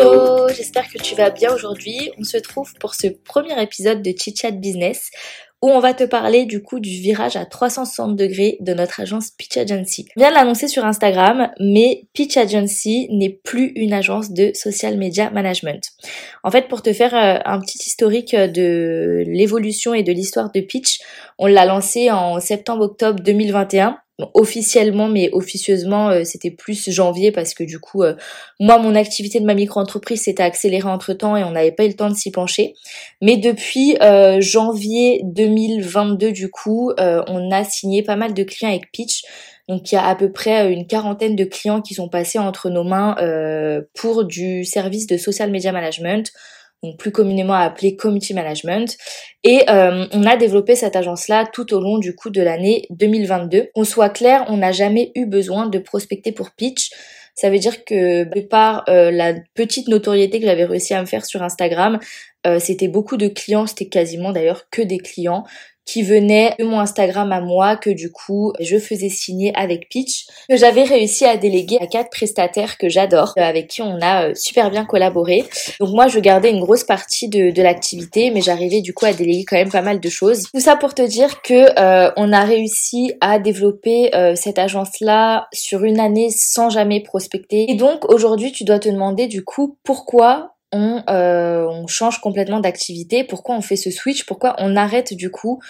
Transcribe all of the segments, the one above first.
Hello, j'espère que tu vas bien aujourd'hui. On se trouve pour ce premier épisode de Chit Chat Business où on va te parler du coup du virage à 360 degrés de notre agence Pitch Agency. Je viens de l'annoncer sur Instagram, mais Pitch Agency n'est plus une agence de social media management. En fait, pour te faire euh, un petit historique de l'évolution et de l'histoire de Pitch, on l'a lancé en septembre-octobre 2021 officiellement mais officieusement euh, c'était plus janvier parce que du coup euh, moi mon activité de ma micro-entreprise s'était accélérée entre temps et on n'avait pas eu le temps de s'y pencher. Mais depuis euh, janvier 2022 du coup on a signé pas mal de clients avec Pitch. Donc il y a à peu près une quarantaine de clients qui sont passés entre nos mains pour du service de social media management plus communément appelé community management. Et euh, on a développé cette agence-là tout au long du coup de l'année 2022. Qu'on soit clair, on n'a jamais eu besoin de prospecter pour pitch. Ça veut dire que de par euh, la petite notoriété que j'avais réussi à me faire sur Instagram, euh, c'était beaucoup de clients, c'était quasiment d'ailleurs que des clients qui venait de mon Instagram à moi que du coup je faisais signer avec Pitch que j'avais réussi à déléguer à quatre prestataires que j'adore euh, avec qui on a euh, super bien collaboré. Donc moi je gardais une grosse partie de, de l'activité mais j'arrivais du coup à déléguer quand même pas mal de choses. Tout ça pour te dire que euh, on a réussi à développer cette agence là sur une année sans jamais prospecter. Et donc aujourd'hui tu dois te demander du coup pourquoi on, euh, on change complètement d'activité, pourquoi on fait ce switch, pourquoi on arrête du coup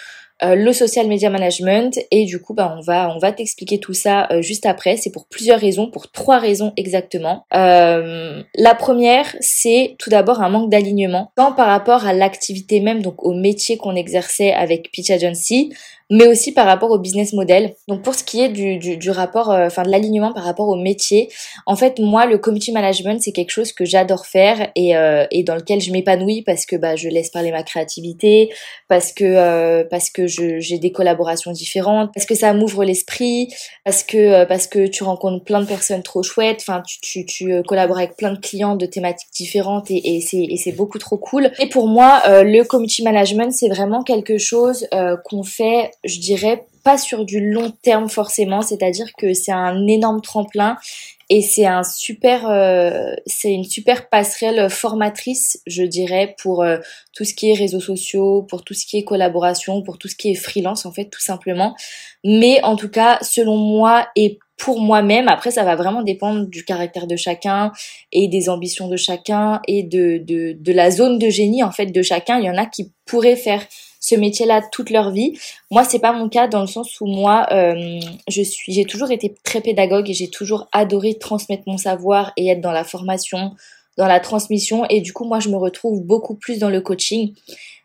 euh, le social media management. Et du coup bah on va on va t'expliquer tout ça euh, juste après. C'est pour plusieurs raisons pour trois raisons exactement. Euh, la première c'est tout d'abord un manque d'alignement. Tant par rapport à l'activité même donc au métier qu'on exerçait avec Pitch Agency mais aussi par rapport au business model. Donc pour ce qui est du, du, du rapport, euh, enfin de l'alignement par rapport au métier, en fait moi le community management c'est quelque chose que j'adore faire et, euh, et dans lequel je m'épanouis parce que bah je laisse parler ma créativité, parce que euh, parce que j'ai des collaborations différentes, parce que ça m'ouvre l'esprit, parce que parce que tu rencontres plein de personnes trop chouettes, enfin tu, tu, tu collabores avec plein de clients de thématiques différentes et, et c'est et c'est beaucoup trop cool. Et pour moi le community management c'est vraiment quelque chose qu'on fait je dirais pas sur du long terme forcément, c'est-à-dire que c'est un énorme tremplin et c'est un super euh, c'est une super passerelle formatrice je dirais pour euh, tout ce qui est réseaux sociaux pour tout ce qui est collaboration pour tout ce qui est freelance en fait tout simplement. Mais en tout cas selon moi et pour moi-même après ça va vraiment dépendre du caractère de chacun et des ambitions de chacun et de, de, de la zone de génie en fait de chacun. Il y en a qui pourraient faire ce métier-là toute leur vie. Moi, c'est pas mon cas dans le sens où moi, euh, je suis, j'ai toujours été très pédagogue et j'ai toujours adoré transmettre mon savoir et être dans la formation, dans la transmission. Et du coup, moi, je me retrouve beaucoup plus dans le coaching.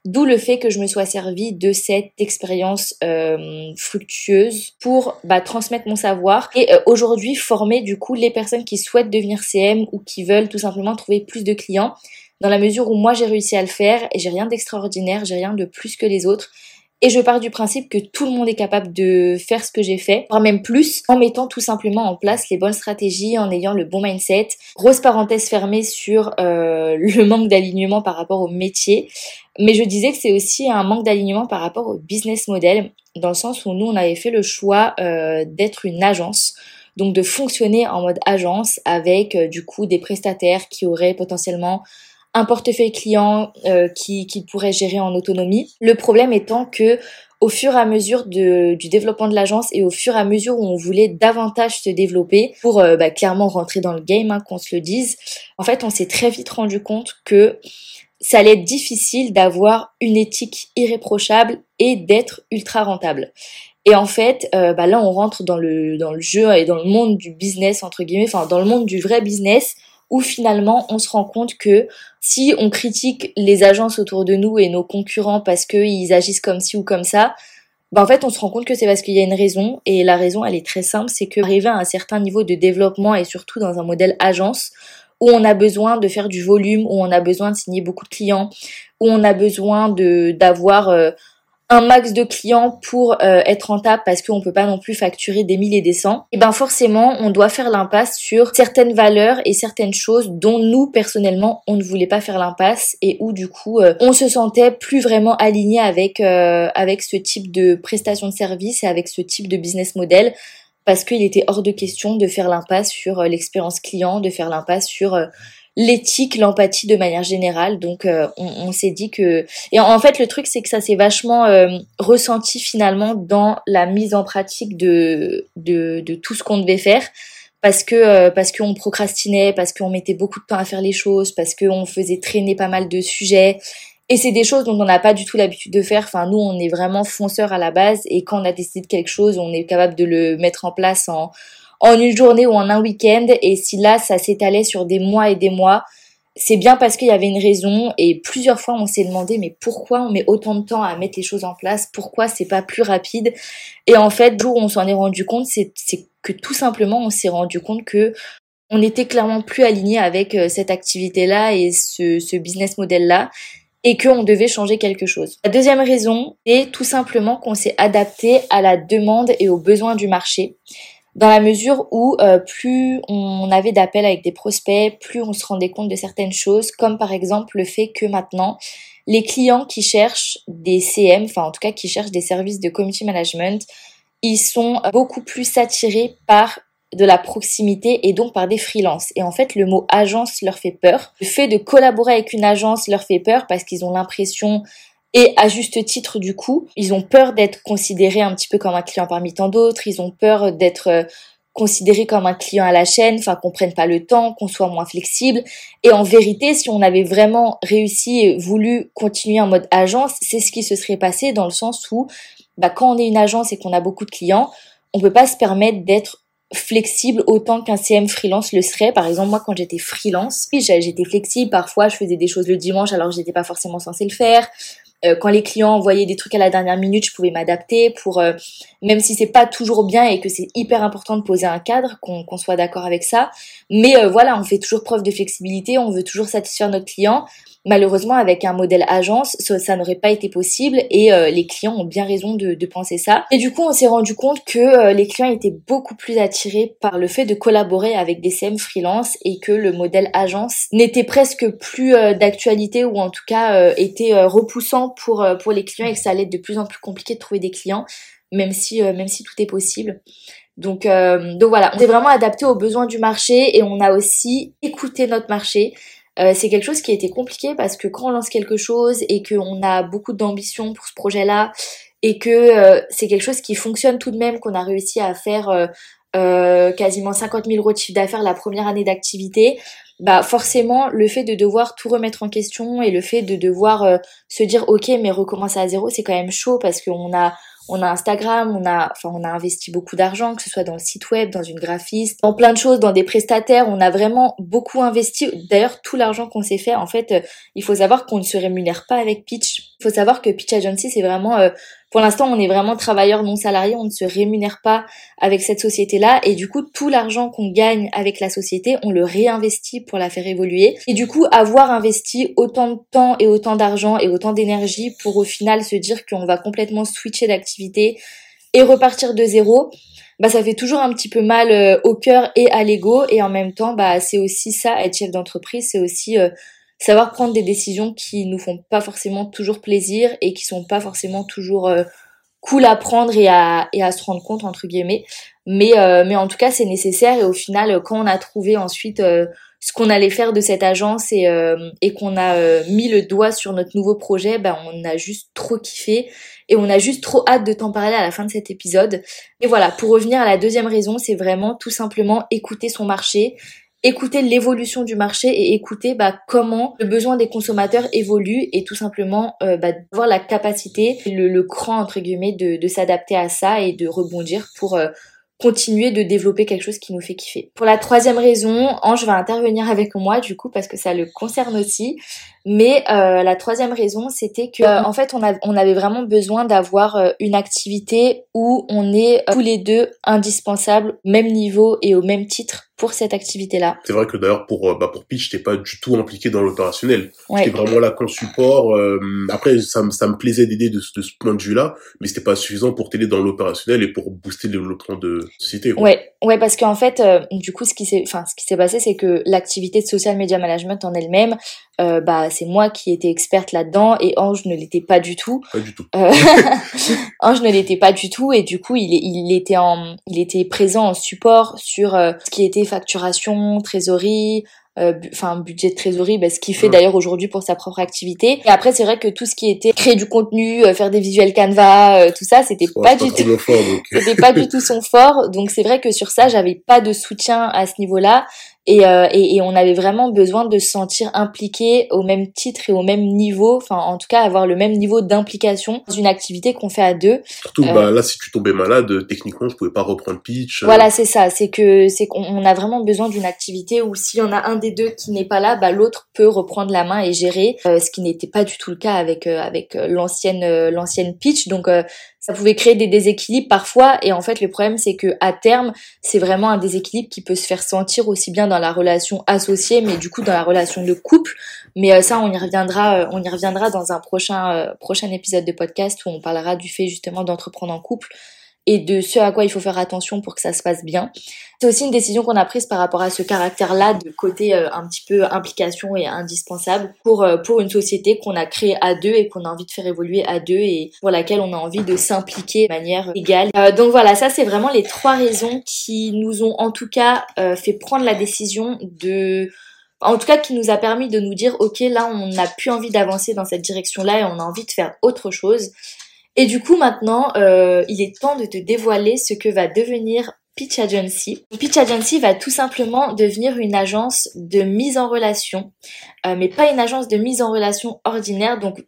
D'où le fait que je me sois servi de cette expérience euh, fructueuse pour bah, transmettre mon savoir et euh, aujourd'hui former du coup les personnes qui souhaitent devenir CM ou qui veulent tout simplement trouver plus de clients dans la mesure où moi j'ai réussi à le faire et j'ai rien d'extraordinaire, j'ai rien de plus que les autres. Et je pars du principe que tout le monde est capable de faire ce que j'ai fait, voire même plus, en mettant tout simplement en place les bonnes stratégies, en ayant le bon mindset. Grosse parenthèse fermée sur euh, le manque d'alignement par rapport au métier. Mais je disais que c'est aussi un manque d'alignement par rapport au business model, dans le sens où nous, on avait fait le choix euh, d'être une agence donc de fonctionner en mode agence avec euh, du coup des prestataires qui auraient potentiellement un portefeuille client euh, qui, qui pourrait gérer en autonomie. Le problème étant que au fur et à mesure de, du développement de l'agence et au fur et à mesure où on voulait davantage se développer pour euh, bah, clairement rentrer dans le game, hein, qu'on se le dise, en fait on s'est très vite rendu compte que ça allait être difficile d'avoir une éthique irréprochable et d'être ultra rentable. Et en fait, euh, bah là on rentre dans le, dans le jeu et dans le monde du business, entre guillemets, enfin dans le monde du vrai business, où finalement on se rend compte que si on critique les agences autour de nous et nos concurrents parce qu'ils agissent comme ci ou comme ça, ben en fait on se rend compte que c'est parce qu'il y a une raison. Et la raison elle est très simple, c'est que arriver à un certain niveau de développement et surtout dans un modèle agence où on a besoin de faire du volume, où on a besoin de signer beaucoup de clients, où on a besoin d'avoir euh, un max de clients pour euh, être rentable parce qu'on peut pas non plus facturer des mille et des cents, et ben forcément on doit faire l'impasse sur certaines valeurs et certaines choses dont nous personnellement on ne voulait pas faire l'impasse et où du coup euh, on se sentait plus vraiment aligné avec euh, avec ce type de prestation de service et avec ce type de business model parce qu'il était hors de question de faire l'impasse sur l'expérience client, de faire l'impasse sur l'éthique, l'empathie de manière générale. Donc euh, on, s'est dit que et en, fait le truc c'est que ça s'est vachement euh, ressenti finalement dans la mise en pratique de de, de tout ce qu'on devait faire parce que euh, parce qu'on procrastinait, parce qu'on mettait beaucoup de temps à faire les choses, parce qu'on faisait traîner pas mal de sujets. Et c'est des choses dont on n'a pas du tout l'habitude de faire. Enfin, nous, on est vraiment fonceurs à la base. Et quand on a décidé de quelque chose, on est capable de le mettre en place en, en une journée ou en un week-end. Et si là, ça s'étalait sur des mois et des mois, c'est bien parce qu'il y avait une raison. Et plusieurs fois, on s'est demandé, mais pourquoi on met autant de temps à mettre les choses en place? Pourquoi c'est pas plus rapide? Et en fait, le jour où on s'en est rendu compte, c'est que tout simplement, on s'est rendu compte que on était clairement plus aligné avec euh, cette activité-là et ce, ce business model-là et qu'on devait changer quelque chose. La deuxième raison est tout simplement qu'on s'est adapté à la demande et aux besoins du marché dans la mesure où euh, plus on avait d'appels avec des prospects, plus on se rendait compte de certaines choses, comme par exemple le fait que maintenant, les clients qui cherchent des CM, enfin en tout cas qui cherchent des services de community management, ils sont beaucoup plus attirés par de la proximité et donc par des freelances. Et en fait, le mot agence leur fait peur. Le fait de collaborer avec une agence leur fait peur parce qu'ils ont l'impression et à juste titre, du coup, ils ont peur d'être considérés un petit peu comme un client parmi tant d'autres. Ils ont peur d'être euh, considérés comme un client à la chaîne, enfin qu'on prenne pas le temps, qu'on soit moins flexible. Et en vérité, si on avait vraiment réussi et voulu continuer en mode agence, c'est ce qui se serait passé dans le sens où, bah, quand on est une agence et qu'on a beaucoup de clients, on peut pas se permettre d'être flexible autant qu'un CM freelance le serait. Par exemple, moi, quand j'étais freelance, j'étais flexible. Parfois, je faisais des choses le dimanche alors que j'étais pas forcément censée le faire. Euh, quand les clients envoyaient des trucs à la dernière minute, je pouvais m'adapter pour, euh, même si c'est pas toujours bien et que c'est hyper important de poser un cadre, qu'on soit d'accord avec ça. Mais euh, voilà, on fait toujours preuve de flexibilité, on veut toujours satisfaire notre client. Malheureusement, avec un modèle agence, ça, n'aurait pas été possible et euh, les clients ont bien raison de, de, penser ça. Et du coup, on s'est rendu compte que euh, les clients étaient beaucoup plus attirés par le fait de collaborer avec des CM freelance et que le modèle agence n'était presque plus euh, d'actualité ou en tout cas était repoussant pour pour les clients et que ça allait être de plus en plus compliqué de trouver des clients, même si même si tout est possible. Donc, donc voilà, on s'est vraiment adapté aux besoins du marché et on a aussi écouté notre marché. Euh, c'est quelque chose qui a été compliqué parce que quand on lance quelque chose et qu'on a beaucoup d'ambition pour ce projet-là et que euh, c'est quelque chose qui fonctionne tout de même, qu'on a réussi à faire euh, quasiment 50 000 euros de chiffre d'affaires la première année d'activité, bah forcément le fait de devoir tout remettre en question et le fait de devoir se dire ok mais recommencer à zéro c'est quand même chaud parce qu'on a on a Instagram, on a, enfin, on a investi beaucoup d'argent, que ce soit dans le site web, dans une graphiste, dans plein de choses, dans des prestataires. On a vraiment beaucoup investi. D'ailleurs, tout l'argent qu'on s'est fait, en fait, euh, il faut savoir qu'on ne se rémunère pas avec Pitch. Il faut savoir que Pitch Agency, c'est vraiment euh, pour l'instant, on est vraiment travailleur non salarié, on ne se rémunère pas avec cette société-là et du coup, tout l'argent qu'on gagne avec la société, on le réinvestit pour la faire évoluer. Et du coup, avoir investi autant de temps et autant d'argent et autant d'énergie pour au final se dire qu'on va complètement switcher d'activité et repartir de zéro, bah ça fait toujours un petit peu mal euh, au cœur et à l'ego et en même temps bah c'est aussi ça être chef d'entreprise c'est aussi euh, savoir prendre des décisions qui nous font pas forcément toujours plaisir et qui sont pas forcément toujours euh, cool à prendre et à, et à se rendre compte entre guillemets. Mais, euh, mais en tout cas c'est nécessaire et au final quand on a trouvé ensuite euh, ce qu'on allait faire de cette agence et, et qu'on a mis le doigt sur notre nouveau projet, ben on a juste trop kiffé et on a juste trop hâte de t'en parler à la fin de cet épisode. Et voilà, pour revenir à la deuxième raison, c'est vraiment tout simplement écouter son marché, écouter l'évolution du marché et écouter bah, comment le besoin des consommateurs évolue et tout simplement euh, bah, avoir la capacité, le, le cran entre guillemets de, de s'adapter à ça et de rebondir pour euh, continuer de développer quelque chose qui nous fait kiffer. Pour la troisième raison, Ange va intervenir avec moi du coup parce que ça le concerne aussi. Mais euh, la troisième raison, c'était que en fait, on, a, on avait vraiment besoin d'avoir euh, une activité où on est tous les deux indispensables, même niveau et au même titre pour cette activité-là. C'est vrai que d'ailleurs pour euh, bah pour Pitch, t'es pas du tout impliqué dans l'opérationnel. Ouais. J'étais vraiment là qu'en support. Euh, après, ça, ça me plaisait d'aider de, de, ce point de vue-là, mais c'était pas suffisant pour t'aider dans l'opérationnel et pour booster le développement de société. Quoi. Ouais, ouais, parce qu'en fait, euh, du coup, ce qui s'est, enfin, ce qui s'est passé, c'est que l'activité de social media management en elle-même, euh, bah c'est moi qui étais experte là-dedans et Ange ne l'était pas du tout. Pas du tout. Ange ne l'était pas du tout et du coup il, il était en il était présent en support sur ce qui était facturation, trésorerie, enfin budget de trésorerie, bah, ce qu'il fait d'ailleurs aujourd'hui pour sa propre activité. Et après, c'est vrai que tout ce qui était créer du contenu, faire des visuels Canva, tout ça, c'était pas, du tout, c'était pas du tout son fort. Donc c'est vrai que sur ça, j'avais pas de soutien à ce niveau-là. Euh, et, et, on avait vraiment besoin de se sentir impliqué au même titre et au même niveau, enfin en tout cas avoir le même niveau d'implication dans une activité qu'on fait à deux. Surtout bah, euh, là si tu tombais malade, techniquement je pouvais pas reprendre pitch. Euh. Voilà c'est ça, c'est que c'est qu'on a vraiment besoin d'une activité où s'il y en a un des deux qui n'est pas là, bah l'autre peut reprendre la main et gérer, ce qui n'était pas du tout le cas avec avec l'ancienne l'ancienne pitch. Donc ça pouvait créer des déséquilibres parfois et en fait le problème c'est que à terme c'est vraiment un déséquilibre qui peut se faire sentir aussi bien dans la relation associée mais du coup dans la relation de couple. Mais euh, ça on y reviendra euh, on y reviendra dans un prochain euh, prochain épisode de podcast où on parlera du fait justement d'entreprendre en couple et de ce à quoi il faut faire attention pour que ça se passe bien. C'est aussi une décision qu'on a prise par rapport à ce caractère-là de côté euh, un petit peu implication et indispensable pour euh, pour une société qu'on a créée à deux et qu'on a envie de faire évoluer à deux et pour laquelle on a envie de s'impliquer de manière égale. Euh, donc voilà, ça c'est vraiment les trois raisons qui nous ont en tout cas fait prendre la décision de en tout cas qui nous a permis de nous dire ok là on n'a plus envie d'avancer dans cette direction là et on a envie de faire autre chose et du coup maintenant, euh, il est temps de te dévoiler ce que va devenir Pitch Agency. Pitch Agency va tout simplement devenir une agence de mise en relation, euh, mais pas une agence de mise en relation ordinaire. Donc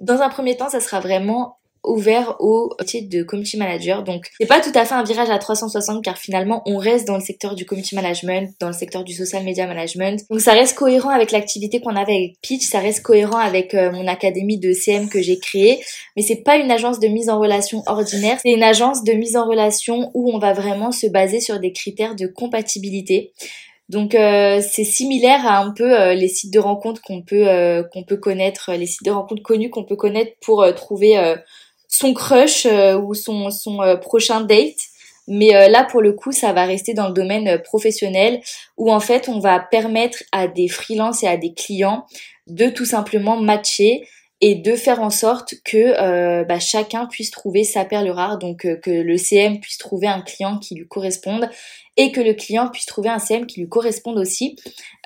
dans un premier temps, ça sera vraiment ouvert au métier de community manager. Donc c'est pas tout à fait un virage à 360 car finalement on reste dans le secteur du community management, dans le secteur du social media management. Donc ça reste cohérent avec l'activité qu'on avait avec Pitch, ça reste cohérent avec euh, mon académie de CM que j'ai créée, mais c'est pas une agence de mise en relation ordinaire, c'est une agence de mise en relation où on va vraiment se baser sur des critères de compatibilité. Donc euh, c'est similaire à un peu euh, les sites de rencontres qu'on peut qu'on peut connaître, les sites de rencontres connus qu'on peut connaître pour trouver son crush euh, ou son, son euh, prochain date. Mais euh, là, pour le coup, ça va rester dans le domaine professionnel où en fait, on va permettre à des freelances et à des clients de tout simplement matcher et de faire en sorte que bah, chacun puisse trouver sa perle rare, donc que le CM puisse trouver un client qui lui corresponde et que le client puisse trouver un CM qui lui corresponde aussi.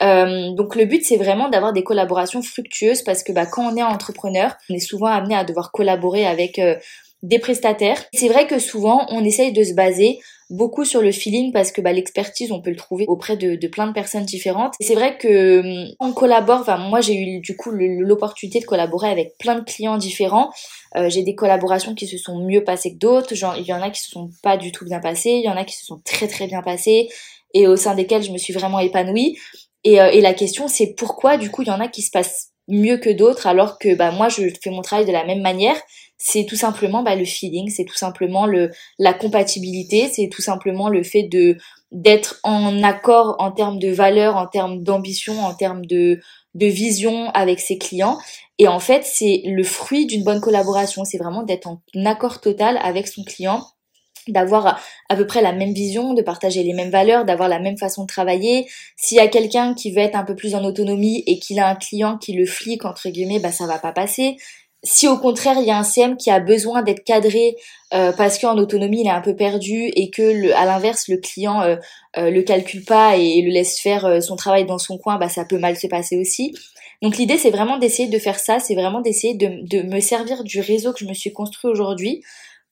Euh, donc le but c'est vraiment d'avoir des collaborations fructueuses parce que bah, quand on est entrepreneur, on est souvent amené à devoir collaborer avec euh, des prestataires. C'est vrai que souvent on essaye de se baser beaucoup sur le feeling parce que bah, l'expertise on peut le trouver auprès de, de plein de personnes différentes. C'est vrai que hum, on collabore, enfin moi j'ai eu du coup l'opportunité de collaborer avec plein de clients différents. Euh, j'ai des collaborations qui se sont mieux passées que d'autres, genre il y en a qui se sont pas du tout bien passées, il y en a qui se sont très très bien passées et au sein desquelles je me suis vraiment épanouie. Et, euh, et la question c'est pourquoi du coup il y en a qui se passent mieux que d'autres alors que bah moi je fais mon travail de la même manière c'est tout simplement bah, le feeling, c'est tout simplement le la compatibilité, c'est tout simplement le fait de d'être en accord en termes de valeur, en termes d'ambition, en termes de de vision avec ses clients. Et en fait, c'est le fruit d'une bonne collaboration. C'est vraiment d'être en accord total avec son client d'avoir à peu près la même vision, de partager les mêmes valeurs, d'avoir la même façon de travailler. S'il y a quelqu'un qui veut être un peu plus en autonomie et qu'il a un client qui le flique entre guillemets, bah ça va pas passer si au contraire il y a un CM qui a besoin d'être cadré euh, parce qu'en autonomie il est un peu perdu et que le, à l'inverse le client euh, euh, le calcule pas et le laisse faire euh, son travail dans son coin, bah ça peut mal se passer aussi. Donc l'idée c'est vraiment d'essayer de faire ça, c'est vraiment d'essayer de, de me servir du réseau que je me suis construit aujourd'hui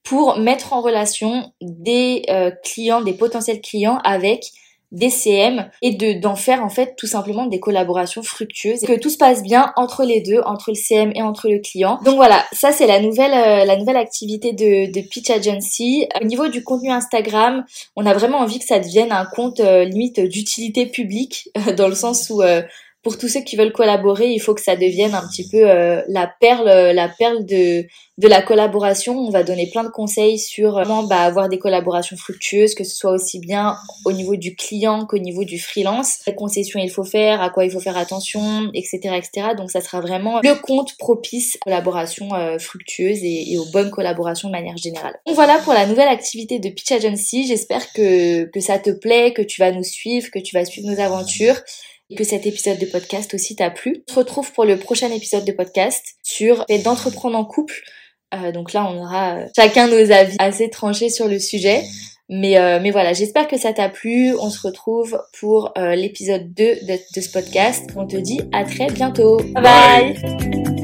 pour mettre en relation des clients, des potentiels clients avec des CM et de d'en faire en fait tout simplement des collaborations fructueuses et que tout se passe bien entre les deux, entre le CM et entre le client. Donc voilà, ça c'est la nouvelle euh, la nouvelle activité de, de Pitch Agency. Au niveau du contenu Instagram, on a vraiment envie que ça devienne un compte euh, limite d'utilité publique dans le sens où euh, pour tous ceux qui veulent collaborer, il faut que ça devienne un petit peu euh, la perle, euh, la perle de, de la collaboration. On va donner plein de conseils sur comment bah, avoir des collaborations fructueuses, que ce soit aussi bien au niveau du client qu'au niveau du freelance. Quelles concessions il faut faire, à quoi il faut faire attention, etc., etc. Donc ça sera vraiment le compte propice à la collaboration euh, fructueuse et, et, aux bonnes collaborations de manière générale. Donc voilà pour la nouvelle activité de Pitch Agency. J'espère que, que ça te plaît, que tu vas nous suivre, que tu vas suivre nos aventures et que cet épisode de podcast aussi t'a plu. On se retrouve pour le prochain épisode de podcast sur d'entreprendre en couple. Euh, donc là, on aura euh, chacun nos avis assez tranchés sur le sujet. Mais, euh, mais voilà, j'espère que ça t'a plu. On se retrouve pour l'épisode 2 de, de, ce podcast. On te dit à très bientôt. bye. bye.